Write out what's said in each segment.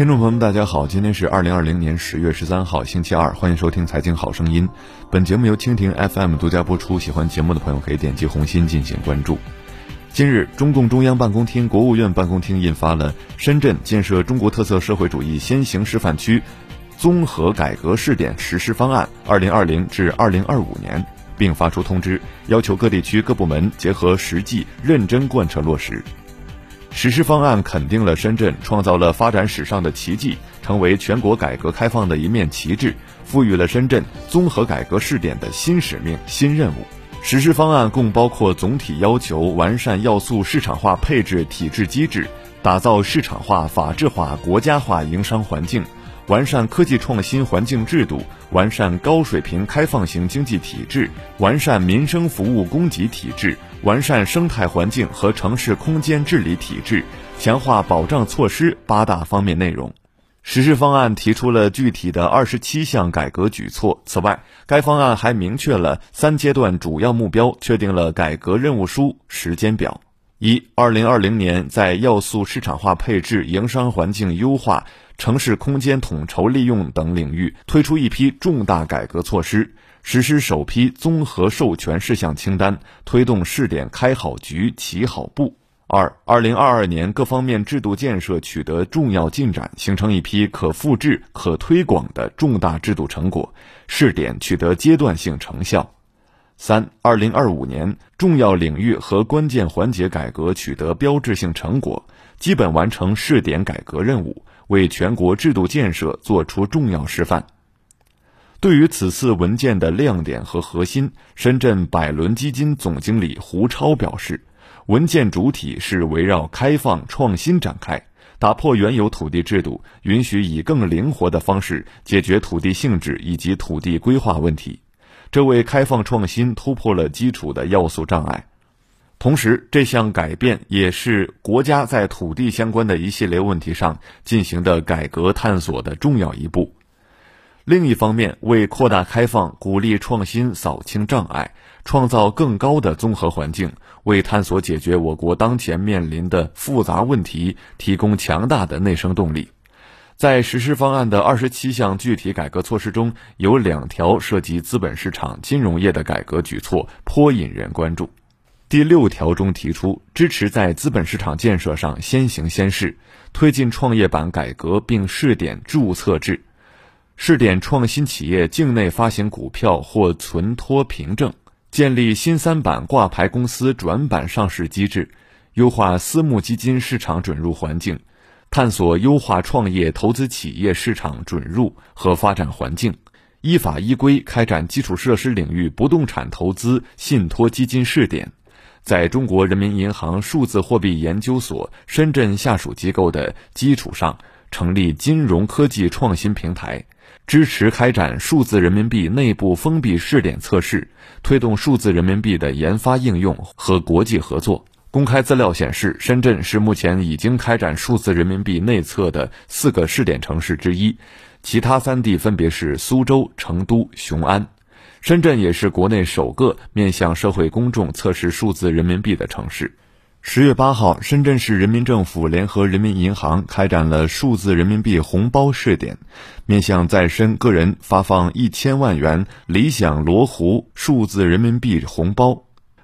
听众朋友们，大家好，今天是二零二零年十月十三号，星期二，欢迎收听《财经好声音》。本节目由蜻蜓 FM 独家播出，喜欢节目的朋友可以点击红心进行关注。近日，中共中央办公厅、国务院办公厅印发了《深圳建设中国特色社会主义先行示范区综合改革试点实施方案（二零二零至二零二五年）），并发出通知，要求各地区各部门结合实际，认真贯彻落实。实施方案肯定了深圳创造了发展史上的奇迹，成为全国改革开放的一面旗帜，赋予了深圳综合改革试点的新使命、新任务。实施方案共包括总体要求完善要素市场化配置体制机制，打造市场化、法治化、国家化营商环境，完善科技创新环境制度，完善高水平开放型经济体制，完善民生服务供给体制，完善生态环境和城市空间治理体制，强化保障措施八大方面内容。实施方案提出了具体的二十七项改革举措。此外，该方案还明确了三阶段主要目标，确定了改革任务书时间表：一、二零二零年在要素市场化配置、营商环境优化、城市空间统筹利用等领域推出一批重大改革措施，实施首批综合授权事项清单，推动试点开好局、起好步。二二零二二年各方面制度建设取得重要进展，形成一批可复制、可推广的重大制度成果，试点取得阶段性成效。三二零二五年重要领域和关键环节改革取得标志性成果，基本完成试点改革任务，为全国制度建设作出重要示范。对于此次文件的亮点和核心，深圳百伦基金总经理胡超表示。文件主体是围绕开放创新展开，打破原有土地制度，允许以更灵活的方式解决土地性质以及土地规划问题，这为开放创新突破了基础的要素障碍。同时，这项改变也是国家在土地相关的一系列问题上进行的改革探索的重要一步。另一方面，为扩大开放、鼓励创新、扫清障碍，创造更高的综合环境，为探索解决我国当前面临的复杂问题提供强大的内生动力。在实施方案的二十七项具体改革措施中，有两条涉及资本市场、金融业的改革举措颇引人关注。第六条中提出，支持在资本市场建设上先行先试，推进创业板改革，并试点注册制。试点创新企业境内发行股票或存托凭证，建立新三板挂牌公司转板上市机制，优化私募基金市场准入环境，探索优化创业投资企业市场准入和发展环境，依法依规开展基础设施领域不动产投资信托基金试点，在中国人民银行数字货币研究所深圳下属机构的基础上，成立金融科技创新平台。支持开展数字人民币内部封闭试点测试，推动数字人民币的研发应用和国际合作。公开资料显示，深圳是目前已经开展数字人民币内测的四个试点城市之一，其他三地分别是苏州、成都、雄安。深圳也是国内首个面向社会公众测试数字人民币的城市。十月八号，深圳市人民政府联合人民银行开展了数字人民币红包试点，面向在深个人发放一千万元理想罗湖数字人民币红包，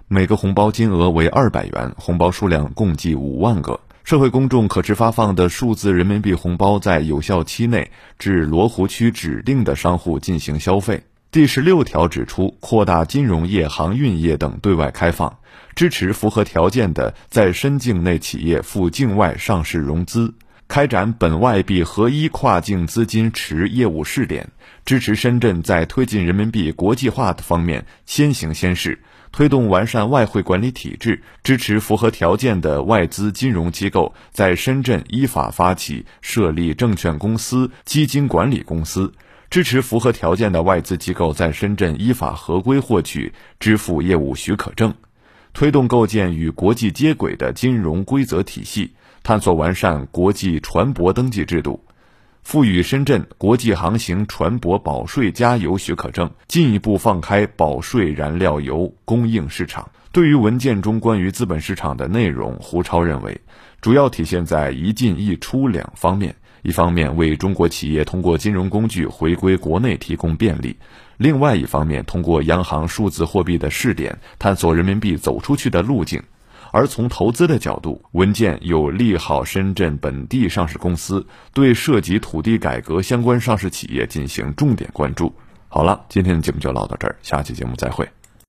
每个红包金额为二百元，红包数量共计五万个。社会公众可持发放的数字人民币红包，在有效期内至罗湖区指定的商户进行消费。第十六条指出，扩大金融业、航运业等对外开放。支持符合条件的在深境内企业赴境外上市融资，开展本外币合一跨境资金池业务试点，支持深圳在推进人民币国际化的方面先行先试，推动完善外汇管理体制，支持符合条件的外资金融机构在深圳依法发起设立证券公司、基金管理公司，支持符合条件的外资机构在深圳依法合规获取支付业务许可证。推动构建与国际接轨的金融规则体系，探索完善国际船舶登记制度，赋予深圳国际航行船舶保税加油许可证，进一步放开保税燃料油供应市场。对于文件中关于资本市场的内容，胡超认为，主要体现在一进一出两方面，一方面为中国企业通过金融工具回归国内提供便利，另外一方面通过央行数字货币的试点，探索人民币走出去的路径。而从投资的角度，文件有利好深圳本地上市公司，对涉及土地改革相关上市企业进行重点关注。好了，今天的节目就唠到这儿，下期节目再会。